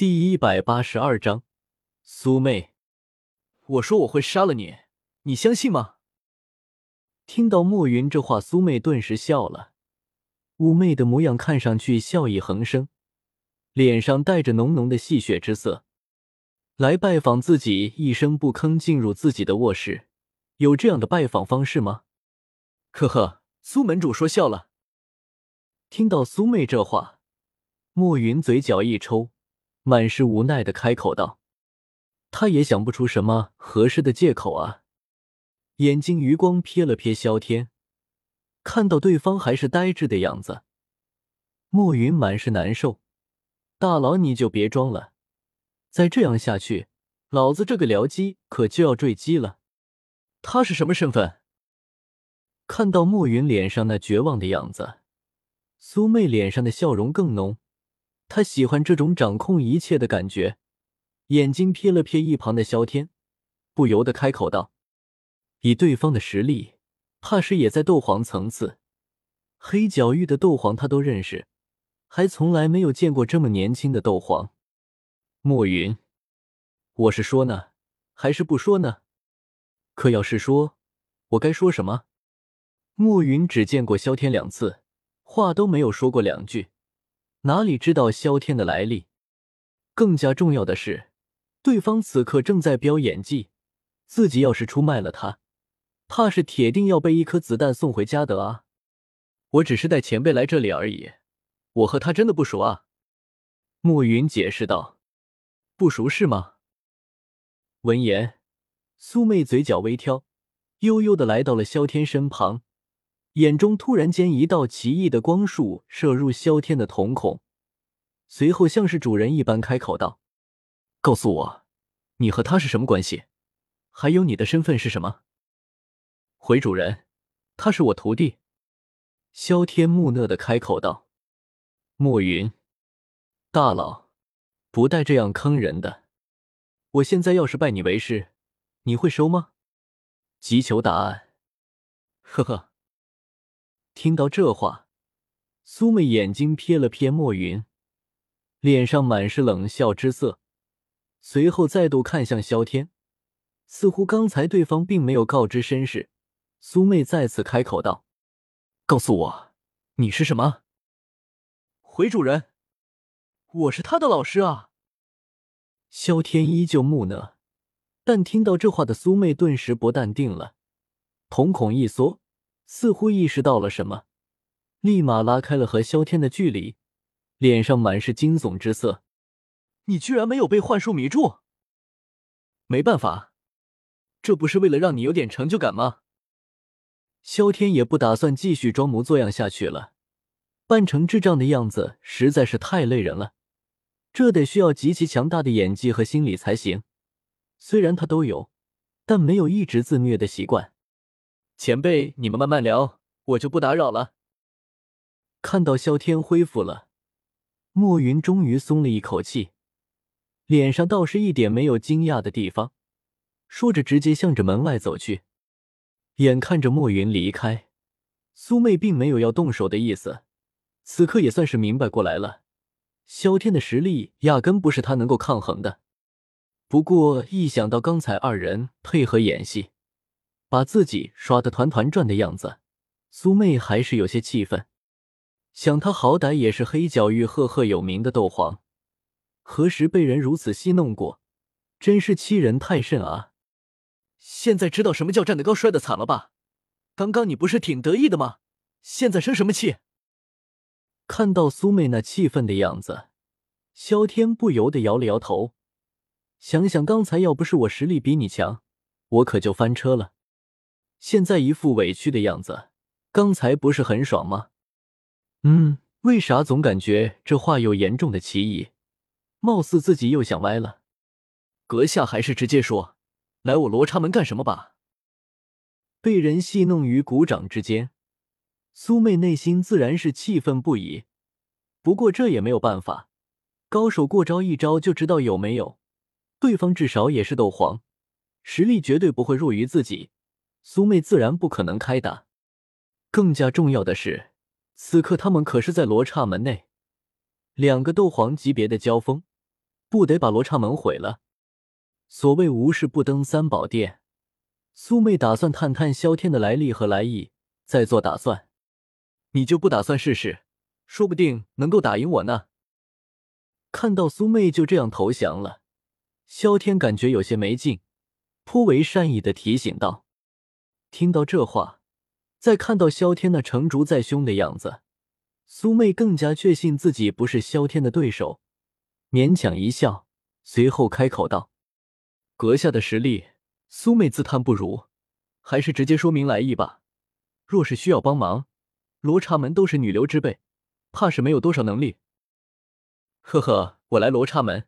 第一百八十二章，苏妹，我说我会杀了你，你相信吗？听到莫云这话，苏妹顿时笑了，妩媚的模样看上去笑意横生，脸上带着浓浓的戏谑之色。来拜访自己，一声不吭进入自己的卧室，有这样的拜访方式吗？呵呵，苏门主说笑了。听到苏妹这话，莫云嘴角一抽。满是无奈的开口道：“他也想不出什么合适的借口啊。”眼睛余光瞥了瞥萧天，看到对方还是呆滞的样子，莫云满是难受。大佬，你就别装了，再这样下去，老子这个僚机可就要坠机了。他是什么身份？看到莫云脸上那绝望的样子，苏妹脸上的笑容更浓。他喜欢这种掌控一切的感觉，眼睛瞥了瞥一旁的萧天，不由得开口道：“以对方的实力，怕是也在斗皇层次。黑角域的斗皇他都认识，还从来没有见过这么年轻的斗皇。”莫云，我是说呢，还是不说呢？可要是说，我该说什么？莫云只见过萧天两次，话都没有说过两句。哪里知道萧天的来历？更加重要的是，对方此刻正在飙演技，自己要是出卖了他，怕是铁定要被一颗子弹送回家的啊！我只是带前辈来这里而已，我和他真的不熟啊。暮云解释道：“不熟是吗？”闻言，苏妹嘴角微挑，悠悠的来到了萧天身旁。眼中突然间一道奇异的光束射入萧天的瞳孔，随后像是主人一般开口道：“告诉我，你和他是什么关系？还有你的身份是什么？”回主人，他是我徒弟。萧天木讷的开口道：“莫云，大佬，不带这样坑人的。我现在要是拜你为师，你会收吗？”急求答案。呵呵。听到这话，苏妹眼睛瞥了瞥莫云，脸上满是冷笑之色，随后再度看向萧天，似乎刚才对方并没有告知身世。苏妹再次开口道：“告诉我，你是什么？”回主人，我是他的老师啊。萧天依旧木讷，但听到这话的苏妹顿时不淡定了，瞳孔一缩。似乎意识到了什么，立马拉开了和萧天的距离，脸上满是惊悚之色。你居然没有被幻术迷住？没办法，这不是为了让你有点成就感吗？萧天也不打算继续装模作样下去了，扮成智障的样子实在是太累人了，这得需要极其强大的演技和心理才行。虽然他都有，但没有一直自虐的习惯。前辈，你们慢慢聊，我就不打扰了。看到萧天恢复了，莫云终于松了一口气，脸上倒是一点没有惊讶的地方，说着直接向着门外走去。眼看着莫云离开，苏妹并没有要动手的意思，此刻也算是明白过来了，萧天的实力压根不是他能够抗衡的。不过一想到刚才二人配合演戏，把自己耍得团团转的样子，苏妹还是有些气愤。想他好歹也是黑角域赫赫有名的斗皇，何时被人如此戏弄过？真是欺人太甚啊！现在知道什么叫站得高摔得惨了吧？刚刚你不是挺得意的吗？现在生什么气？看到苏妹那气愤的样子，萧天不由得摇了摇头。想想刚才要不是我实力比你强，我可就翻车了。现在一副委屈的样子，刚才不是很爽吗？嗯，为啥总感觉这话有严重的歧义？貌似自己又想歪了。阁下还是直接说，来我罗刹门干什么吧？被人戏弄于股掌之间，苏妹内心自然是气愤不已。不过这也没有办法，高手过招一招就知道有没有。对方至少也是斗皇，实力绝对不会弱于自己。苏妹自然不可能开打，更加重要的是，此刻他们可是在罗刹门内，两个斗皇级别的交锋，不得把罗刹门毁了。所谓无事不登三宝殿，苏妹打算探探萧天的来历和来意，再做打算。你就不打算试试？说不定能够打赢我呢。看到苏妹就这样投降了，萧天感觉有些没劲，颇为善意的提醒道：“听到这话，再看到萧天那成竹在胸的样子，苏妹更加确信自己不是萧天的对手，勉强一笑，随后开口道：‘阁下的实力，苏妹自叹不如，还是直接说明来意吧。若是需要帮忙，罗刹门都是女流之辈。’”怕是没有多少能力。呵呵，我来罗刹门，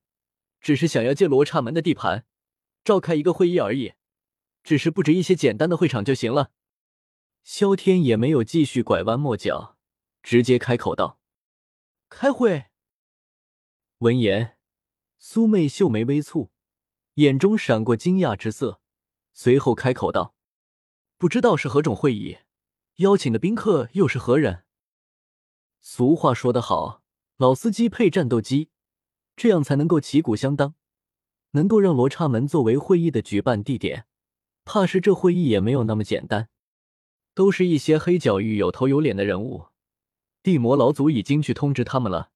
只是想要借罗刹门的地盘，召开一个会议而已，只是布置一些简单的会场就行了。萧天也没有继续拐弯抹角，直接开口道：“开会。”闻言，苏妹秀眉微蹙，眼中闪过惊讶之色，随后开口道：“不知道是何种会议，邀请的宾客又是何人？”俗话说得好，老司机配战斗机，这样才能够旗鼓相当，能够让罗刹门作为会议的举办地点。怕是这会议也没有那么简单，都是一些黑角域有头有脸的人物。地魔老祖已经去通知他们了，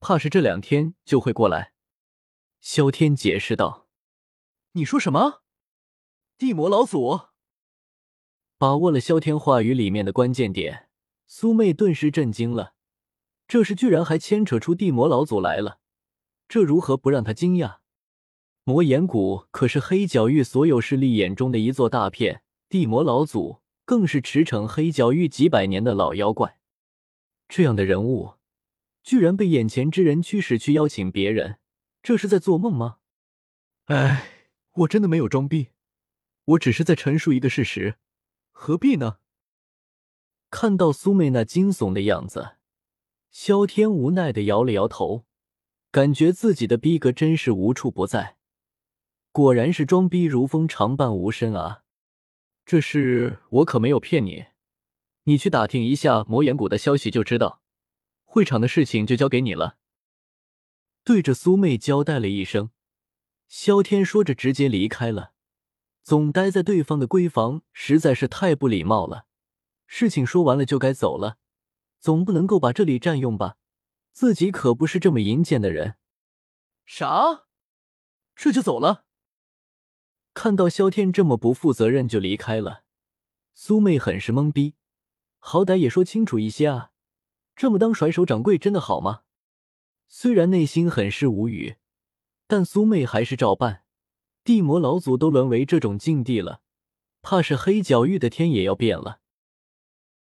怕是这两天就会过来。萧天解释道：“你说什么？地魔老祖？”把握了萧天话语里面的关键点，苏妹顿时震惊了。这事居然还牵扯出地魔老祖来了，这如何不让他惊讶？魔岩谷可是黑角域所有势力眼中的一座大片，地魔老祖更是驰骋黑角域几百年的老妖怪。这样的人物，居然被眼前之人驱使去邀请别人，这是在做梦吗？哎，我真的没有装逼，我只是在陈述一个事实，何必呢？看到苏妹那惊悚的样子。萧天无奈的摇了摇头，感觉自己的逼格真是无处不在。果然是装逼如风，常伴无身啊！这事我可没有骗你，你去打听一下魔岩谷的消息就知道。会场的事情就交给你了。对着苏妹交代了一声，萧天说着直接离开了。总待在对方的闺房实在是太不礼貌了。事情说完了就该走了。总不能够把这里占用吧？自己可不是这么淫贱的人。啥？这就走了？看到萧天这么不负责任就离开了，苏妹很是懵逼。好歹也说清楚一些啊！这么当甩手掌柜真的好吗？虽然内心很是无语，但苏妹还是照办。地魔老祖都沦为这种境地了，怕是黑角域的天也要变了。